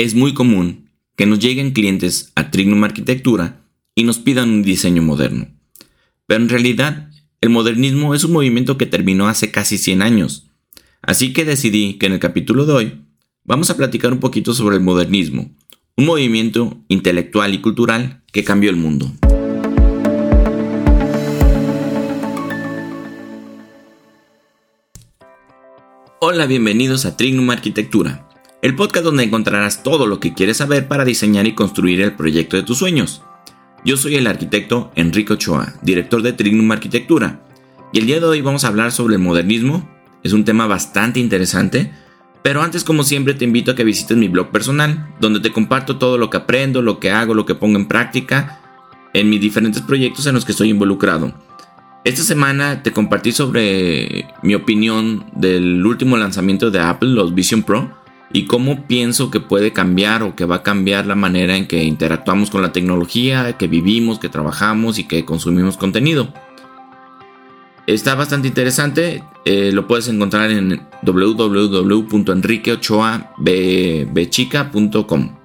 Es muy común que nos lleguen clientes a Trignum Arquitectura y nos pidan un diseño moderno. Pero en realidad, el modernismo es un movimiento que terminó hace casi 100 años. Así que decidí que en el capítulo de hoy vamos a platicar un poquito sobre el modernismo, un movimiento intelectual y cultural que cambió el mundo. Hola, bienvenidos a Trignum Arquitectura el podcast donde encontrarás todo lo que quieres saber para diseñar y construir el proyecto de tus sueños. Yo soy el arquitecto Enrique Ochoa, director de Trignum Arquitectura, y el día de hoy vamos a hablar sobre el modernismo. Es un tema bastante interesante, pero antes como siempre te invito a que visites mi blog personal, donde te comparto todo lo que aprendo, lo que hago, lo que pongo en práctica en mis diferentes proyectos en los que estoy involucrado. Esta semana te compartí sobre mi opinión del último lanzamiento de Apple, los Vision Pro, y cómo pienso que puede cambiar o que va a cambiar la manera en que interactuamos con la tecnología, que vivimos, que trabajamos y que consumimos contenido. Está bastante interesante, eh, lo puedes encontrar en www.enriqueochoabechica.com.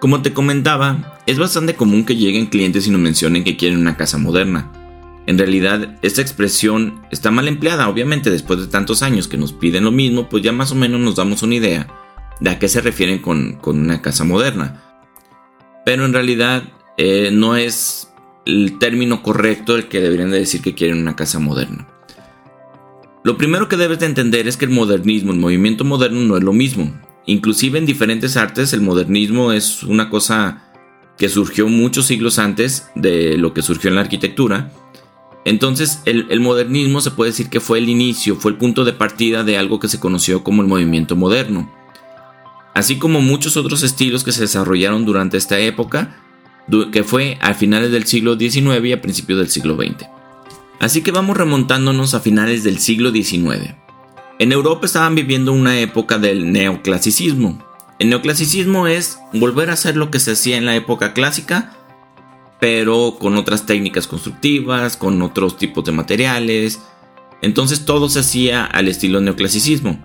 Como te comentaba, es bastante común que lleguen clientes y nos mencionen que quieren una casa moderna. En realidad, esta expresión está mal empleada, obviamente después de tantos años que nos piden lo mismo, pues ya más o menos nos damos una idea de a qué se refieren con, una casa moderna. Pero en realidad eh, no es el término correcto el que deberían de decir que quieren una casa moderna. Lo primero que debes de entender es que el modernismo, el movimiento moderno no es lo mismo. Inclusive en diferentes artes el modernismo es una cosa que surgió muchos siglos antes de lo que surgió en la arquitectura. Entonces el, modernismo se puede decir que fue el inicio, fue el punto de partida de algo que se conoció como el movimiento moderno así como muchos otros estilos que se desarrollaron durante esta época, que fue a finales del siglo XIX y a principios del siglo XX. Así que vamos remontándonos a finales del siglo XIX. En Europa estaban viviendo una época del neoclasicismo. El neoclasicismo es volver a hacer lo que se hacía en la época clásica, pero con otras técnicas constructivas, con otros tipos de materiales. Entonces todo se hacía al estilo neoclasicismo.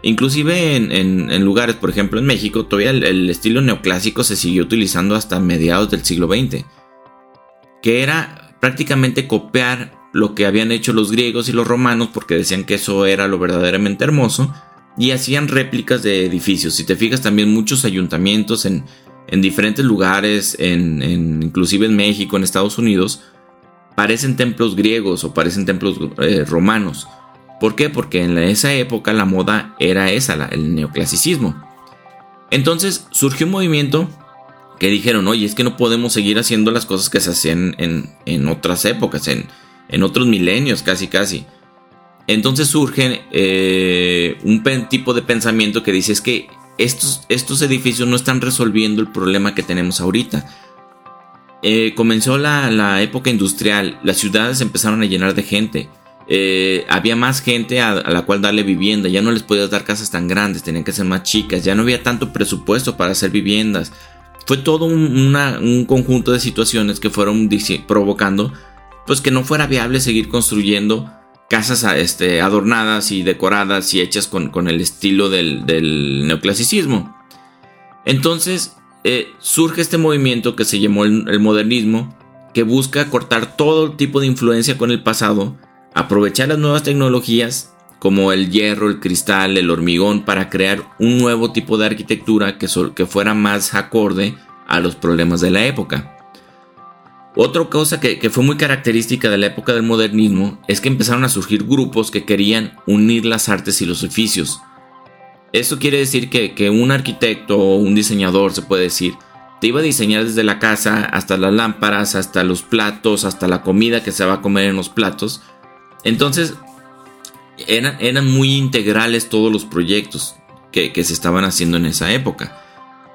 Inclusive en, lugares, por ejemplo en México, todavía el, estilo neoclásico se siguió utilizando hasta mediados del siglo XX, que era prácticamente copiar lo que habían hecho los griegos y los romanos porque decían que eso era lo verdaderamente hermoso y hacían réplicas de edificios. Si te fijas también muchos ayuntamientos en, diferentes lugares, en, inclusive en México, en Estados Unidos, parecen templos griegos o parecen templos eh, romanos. ¿Por qué? Porque en esa época la moda era esa, el neoclasicismo. Entonces surgió un movimiento que dijeron, oye, es que no podemos seguir haciendo las cosas que se hacían en, otras épocas, en, otros milenios casi casi. Entonces surge eh, un tipo de pensamiento que dice es que estos, estos edificios no están resolviendo el problema que tenemos ahorita. Eh, comenzó la, la, época industrial, las ciudades empezaron a llenar de gente. Eh, había más gente a, la cual darle vivienda, ya no les podías dar casas tan grandes, tenían que ser más chicas, ya no había tanto presupuesto para hacer viviendas. Fue todo un, conjunto de situaciones que fueron provocando pues que no fuera viable seguir construyendo casas este, adornadas y decoradas y hechas con, el estilo del, neoclasicismo. Entonces eh, surge este movimiento que se llamó el modernismo, que busca cortar todo tipo de influencia con el pasado aprovechar las nuevas tecnologías como el hierro, el cristal, el hormigón para crear un nuevo tipo de arquitectura que, que fuera más acorde a los problemas de la época. Otra cosa que, fue muy característica de la época del modernismo es que empezaron a surgir grupos que querían unir las artes y los oficios. Esto quiere decir que, que un arquitecto o un diseñador, se puede decir, te iba a diseñar desde la casa hasta las lámparas, hasta los platos, hasta la comida que se va a comer en los platos, entonces, eran, muy integrales todos los proyectos que, se estaban haciendo en esa época.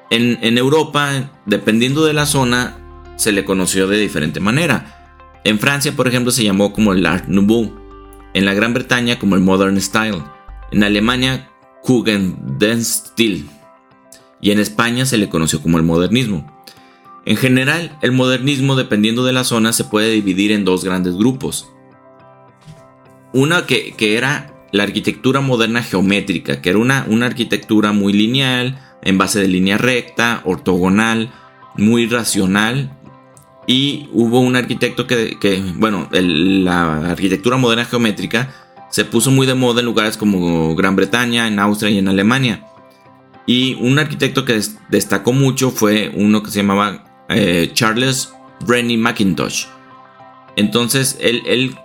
En, Europa, dependiendo de la zona, se le conoció de diferente manera. En Francia, por ejemplo, se llamó como el Art Nouveau. En la Gran Bretaña como el Modern Style. En Alemania, Stil. Y en España se le conoció como el modernismo. En general, el modernismo, dependiendo de la zona, se puede dividir en dos grandes grupos. Una que, era la arquitectura moderna geométrica, que era una, una, arquitectura muy lineal, en base de línea recta, ortogonal, muy racional. Y hubo un arquitecto que, bueno, la arquitectura moderna geométrica se puso muy de moda en lugares como Gran Bretaña, en Austria y en Alemania. Y un arquitecto que destacó mucho fue uno que se llamaba eh, Charles Rennie Mackintosh. Entonces él,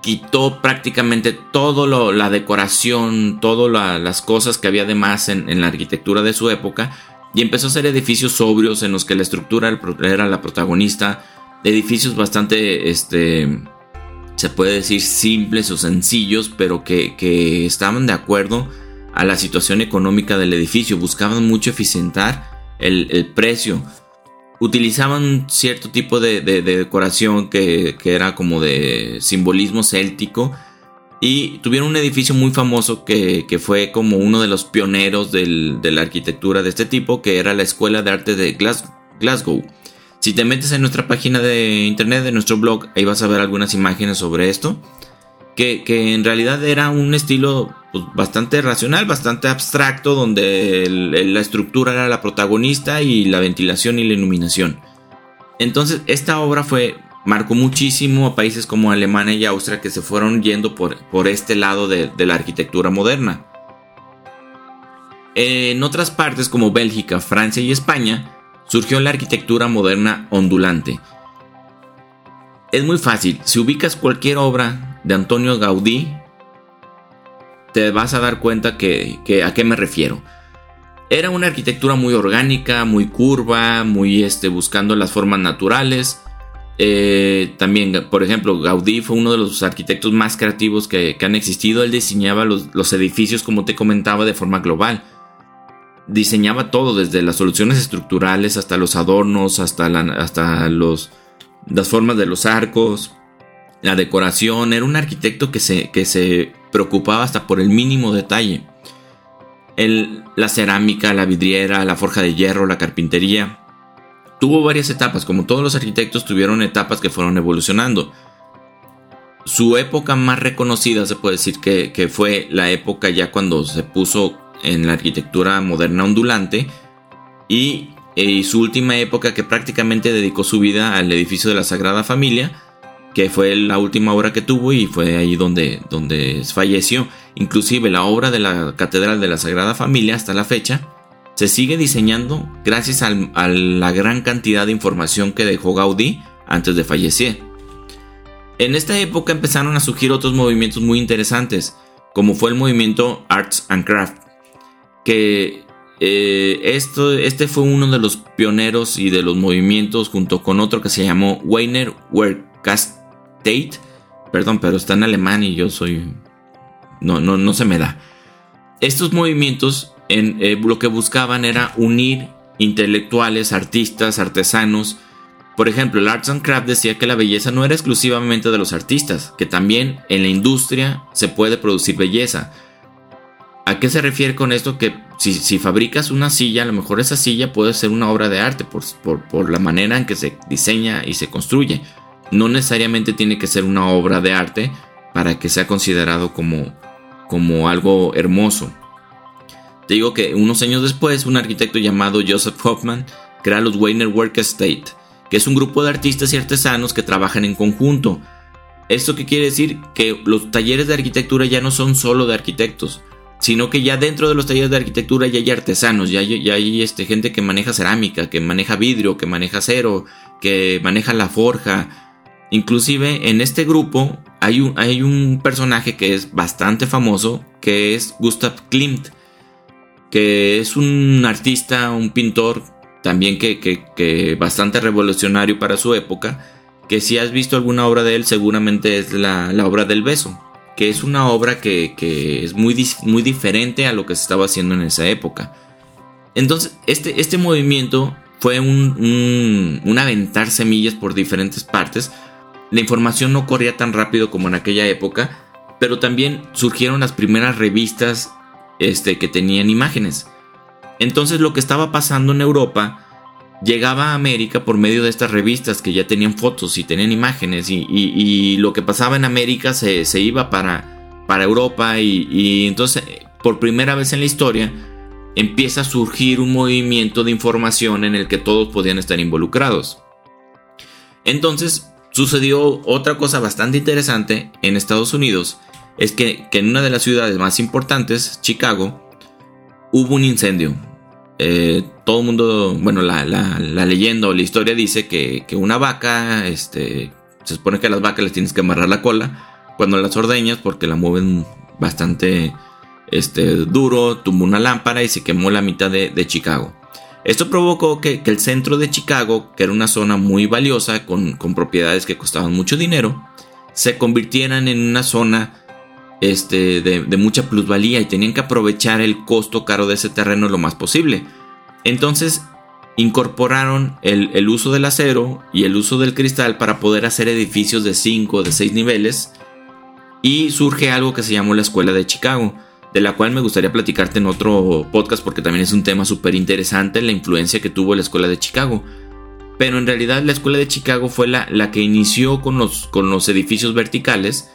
quitó prácticamente toda la decoración, todas las cosas que había de más en, la arquitectura de su época y empezó a hacer edificios sobrios en los que la estructura era la protagonista, edificios bastante, este, se puede decir simples o sencillos, pero que, estaban de acuerdo a la situación económica del edificio, buscaban mucho eficientar el, el precio. Utilizaban cierto tipo de, decoración que, era como de simbolismo céltico y tuvieron un edificio muy famoso que, fue como uno de los pioneros de la arquitectura de este tipo, que era la Escuela de Arte de Glasgow. Si te metes en nuestra página de internet, de nuestro blog, ahí vas a ver algunas imágenes sobre esto que, en realidad era un estilo pues, bastante racional, bastante abstracto, donde la estructura era la protagonista y la ventilación y la iluminación. Entonces esta obra fue marcó muchísimo a países como Alemania y Austria que se fueron yendo por, por este lado de, de la arquitectura moderna. En otras partes como Bélgica, Francia y España surgió la arquitectura moderna ondulante. Es muy fácil, si ubicas cualquier obra de Antonio Gaudí, te vas a dar cuenta que, a qué me refiero. Era una arquitectura muy orgánica, muy curva, muy este, buscando las formas naturales. Eh, también, por ejemplo, Gaudí fue uno de los arquitectos más creativos que, han existido. Él diseñaba los, edificios, como te comentaba, de forma global. Diseñaba todo, desde las soluciones estructurales hasta los adornos, hasta, hasta los, las formas de los arcos, la decoración, era un arquitecto que se, que se preocupaba hasta por el mínimo detalle. El, la cerámica, la vidriera, la forja de hierro, la carpintería. Tuvo varias etapas, como todos los arquitectos tuvieron etapas que fueron evolucionando. Su época más reconocida se puede decir que, que fue la época ya cuando se puso en la arquitectura moderna ondulante y, y su última época que prácticamente dedicó su vida al edificio de la Sagrada Familia, que fue la última obra que tuvo y fue ahí donde, donde falleció. Inclusive la obra de la Catedral de la Sagrada Familia hasta la fecha se sigue diseñando gracias a la gran cantidad de información que dejó Gaudí antes de fallecer. En esta época empezaron a surgir otros movimientos muy interesantes, como fue el movimiento Arts and Craft, que eh, esto, este fue uno de los pioneros y de los movimientos junto con otro que se llamó Weiner Werkcast Tate. Perdón, pero está en alemán y yo soy... No, no, no se me da. Estos movimientos eh, lo que buscaban era unir intelectuales, artistas, artesanos. Por ejemplo, el Arts and Craft decía que la belleza no era exclusivamente de los artistas, que también en la industria se puede producir belleza. ¿A qué se refiere con esto? Que si, fabricas una silla, a lo mejor esa silla puede ser una obra de arte por, por la manera en que se diseña y se construye no necesariamente tiene que ser una obra de arte para que sea considerado como, como algo hermoso. Te digo que unos años después, un arquitecto llamado Joseph Hoffman crea los Weiner Work Estate, que es un grupo de artistas y artesanos que trabajan en conjunto. ¿Esto qué quiere decir? Que los talleres de arquitectura ya no son solo de arquitectos, sino que ya dentro de los talleres de arquitectura ya hay artesanos, ya hay, este, gente que maneja cerámica, que maneja vidrio, que maneja acero, que maneja la forja, Inclusive en este grupo hay un personaje que es bastante famoso, que es Gustav Klimt, que es un artista, un pintor también que, bastante revolucionario para su época, que si has visto alguna obra de él seguramente es la, obra del beso, que es una obra que, es muy, muy diferente a lo que se estaba haciendo en esa época. Entonces, este, este movimiento fue un, un aventar semillas por diferentes partes, la información no corría tan rápido como en aquella época, pero también surgieron las primeras revistas este, que tenían imágenes. Entonces lo que estaba pasando en Europa llegaba a América por medio de estas revistas que ya tenían fotos y tenían imágenes y, lo que pasaba en América se, iba para, para Europa y, entonces por primera vez en la historia empieza a surgir un movimiento de información en el que todos podían estar involucrados. Entonces sucedió otra cosa bastante interesante en Estados Unidos, es que, en una de las ciudades más importantes, Chicago, hubo un incendio. Eh, todo el mundo, bueno, la, leyenda o la historia dice que, una vaca, este, se supone que a las vacas les tienes que amarrar la cola cuando las ordeñas porque la mueven bastante este, duro, tumbó una lámpara y se quemó la mitad de, Chicago. Esto provocó que, el centro de Chicago, que era una zona muy valiosa con, propiedades que costaban mucho dinero, se convirtieran en una zona este, de, mucha plusvalía y tenían que aprovechar el costo caro de ese terreno lo más posible. Entonces incorporaron el, uso del acero y el uso del cristal para poder hacer edificios de 5 o de 6 niveles y surge algo que se llamó la Escuela de Chicago de la cual me gustaría platicarte en otro podcast porque también es un tema súper interesante la influencia que tuvo la escuela de Chicago. Pero en realidad la escuela de Chicago fue la, la que inició con los, con los edificios verticales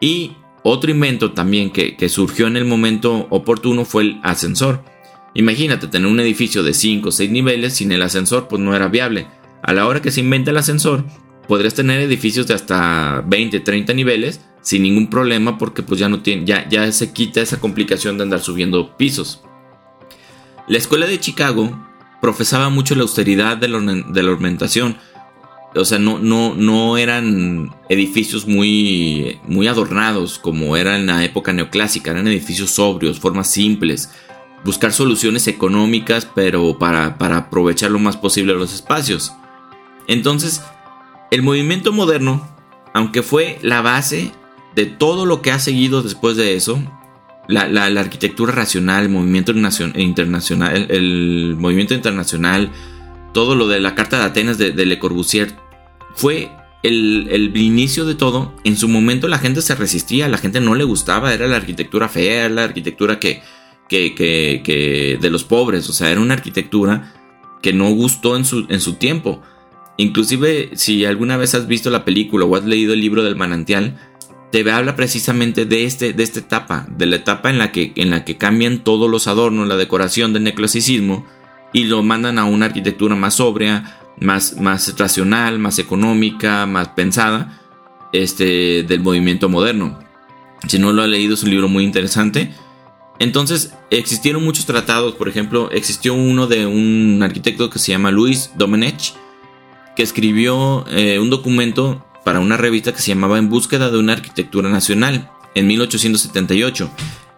y otro invento también que, que, surgió en el momento oportuno fue el ascensor. Imagínate tener un edificio de 5 o 6 niveles sin el ascensor pues no era viable. A la hora que se inventa el ascensor podrías tener edificios de hasta 20, 30 niveles sin ningún problema porque pues ya no tiene, ya, ya se quita esa complicación de andar subiendo pisos. La escuela de Chicago profesaba mucho la austeridad de la, ornamentación. O sea, no, no, no eran edificios muy, muy adornados como era en la época neoclásica. Eran edificios sobrios, formas simples. Buscar soluciones económicas, pero para, para aprovechar lo más posible los espacios. Entonces, el movimiento moderno, aunque fue la base de todo lo que ha seguido después de eso, la, arquitectura racional, el movimiento internacional, el, movimiento internacional, todo lo de la Carta de Atenas de, Le Corbusier, fue el, inicio de todo. En su momento la gente se resistía, la gente no le gustaba, era la arquitectura fea, la arquitectura que, de los pobres, o sea, era una arquitectura que no gustó en su, en su tiempo. Inclusive si alguna vez has visto la película o has leído el libro del manantial, te habla precisamente de, este, de esta etapa, de la etapa en la, que, en la que cambian todos los adornos, la decoración del neclasicismo y lo mandan a una arquitectura más sobria, más, más racional, más económica, más pensada este, del movimiento moderno. Si no lo ha leído es un libro muy interesante. Entonces existieron muchos tratados, por ejemplo, existió uno de un arquitecto que se llama Luis Domenech, que escribió eh, un documento para una revista que se llamaba En búsqueda de una arquitectura nacional en 1878.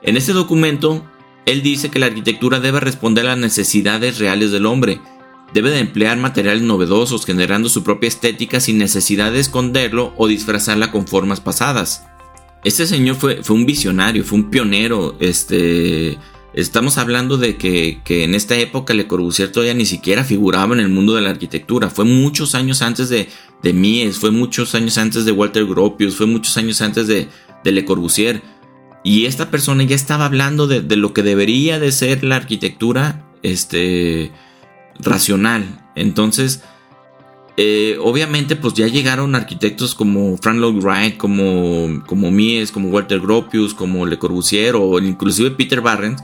En este documento, él dice que la arquitectura debe responder a las necesidades reales del hombre, debe de emplear materiales novedosos generando su propia estética sin necesidad de esconderlo o disfrazarla con formas pasadas. Este señor fue, fue un visionario, fue un pionero, este Estamos hablando de que, en esta época Le Corbusier todavía ni siquiera figuraba en el mundo de la arquitectura. Fue muchos años antes de, de Mies, fue muchos años antes de Walter Gropius, fue muchos años antes de, de Le Corbusier. Y esta persona ya estaba hablando de, lo que debería de ser la arquitectura este, racional. Entonces, eh, obviamente, pues ya llegaron arquitectos como Frank Lloyd Wright, como, como Mies, como Walter Gropius, como Le Corbusier o inclusive Peter Barrens,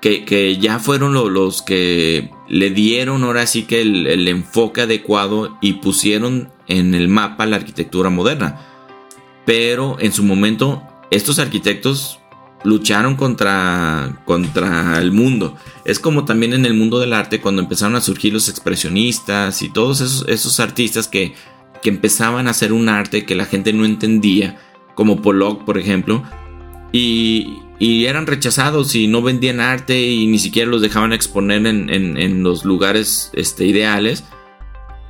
que, ya fueron los que le dieron ahora sí que el, enfoque adecuado y pusieron en el mapa la arquitectura moderna. Pero en su momento, estos arquitectos lucharon contra, contra el mundo. Es como también en el mundo del arte cuando empezaron a surgir los expresionistas y todos esos, esos artistas que, que empezaban a hacer un arte que la gente no entendía, como Pollock, por ejemplo, y, y eran rechazados y no vendían arte y ni siquiera los dejaban exponer en, los lugares este, ideales.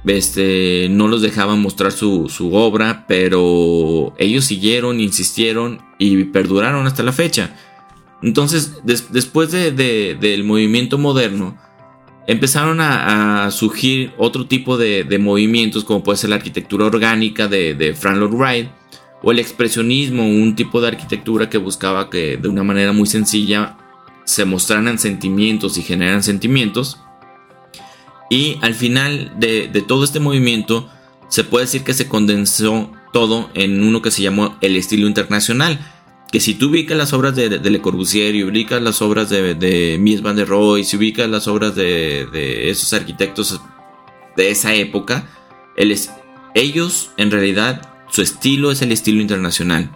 Este, no los dejaban mostrar su, obra, pero ellos siguieron, insistieron y perduraron hasta la fecha. Entonces, después del movimiento moderno, empezaron a, surgir otro tipo de, movimientos, como puede ser la arquitectura orgánica de, de Frank Lloyd Wright, o el expresionismo, un tipo de arquitectura que buscaba que de una manera muy sencilla se mostraran sentimientos y generan sentimientos. Y al final de, todo este movimiento se puede decir que se condensó todo en uno que se llamó el estilo internacional, que si tú ubicas las obras de, Le Corbusier y ubicas las obras de, de Mies van der Rohe, si ubicas las obras de, esos arquitectos de esa época, ellos en realidad su estilo es el estilo internacional.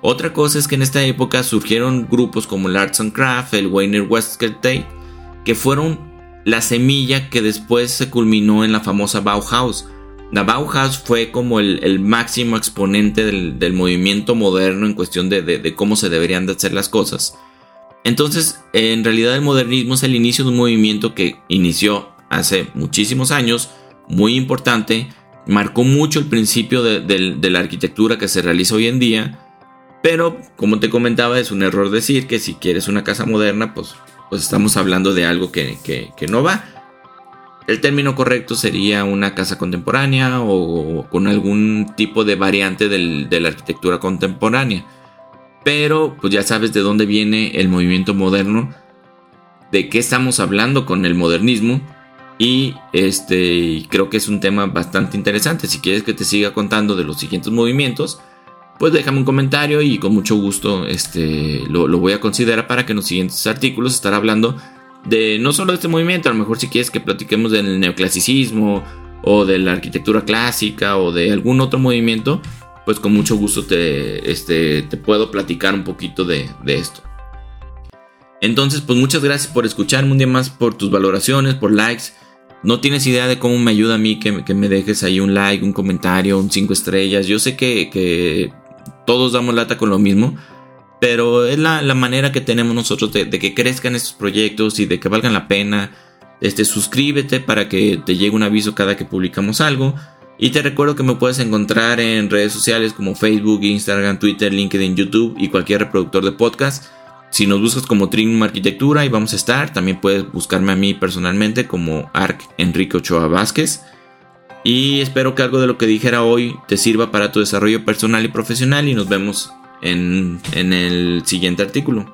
Otra cosa es que en esta época surgieron grupos como el Arts and Craft, el Wayner Westgate, que fueron la semilla que después se culminó en la famosa Bauhaus. La Bauhaus fue como el, máximo exponente del, movimiento moderno en cuestión de, cómo se deberían de hacer las cosas. Entonces, en realidad el modernismo es el inicio de un movimiento que inició hace muchísimos años, muy importante, marcó mucho el principio de, la arquitectura que se realiza hoy en día, pero como te comentaba es un error decir que si quieres una casa moderna, pues, pues estamos hablando de algo que no va. El término correcto sería una casa contemporánea o con algún tipo de variante de la arquitectura contemporánea. Pero pues ya sabes de dónde viene el movimiento moderno, de qué estamos hablando con el modernismo y este creo que es un tema bastante interesante. Si quieres que te siga contando de los siguientes movimientos, pues déjame un comentario y con mucho gusto este, lo, voy a considerar para que en los siguientes artículos estar hablando de no solo de este movimiento, a lo mejor si quieres que platiquemos del neoclasicismo o de la arquitectura clásica o de algún otro movimiento, pues con mucho gusto te, este, te puedo platicar un poquito de, esto. Entonces, pues muchas gracias por escucharme un día más, por tus valoraciones, por likes. No tienes idea de cómo me ayuda a mí que, que me dejes ahí un like, un comentario, un 5 estrellas. Yo sé que, que todos damos lata con lo mismo, pero es la, manera que tenemos nosotros de, que crezcan estos proyectos y de que valgan la pena. Este, suscríbete para que te llegue un aviso cada que publicamos algo. Y te recuerdo que me puedes encontrar en redes sociales como Facebook, Instagram, Twitter, LinkedIn, YouTube y cualquier reproductor de podcast. Si nos buscas como Trinum Arquitectura y vamos a estar, también puedes buscarme a mí personalmente como Arc Enrique Ochoa Vázquez. Y espero que algo de lo que dijera hoy te sirva para tu desarrollo personal y profesional y nos vemos en, el siguiente artículo.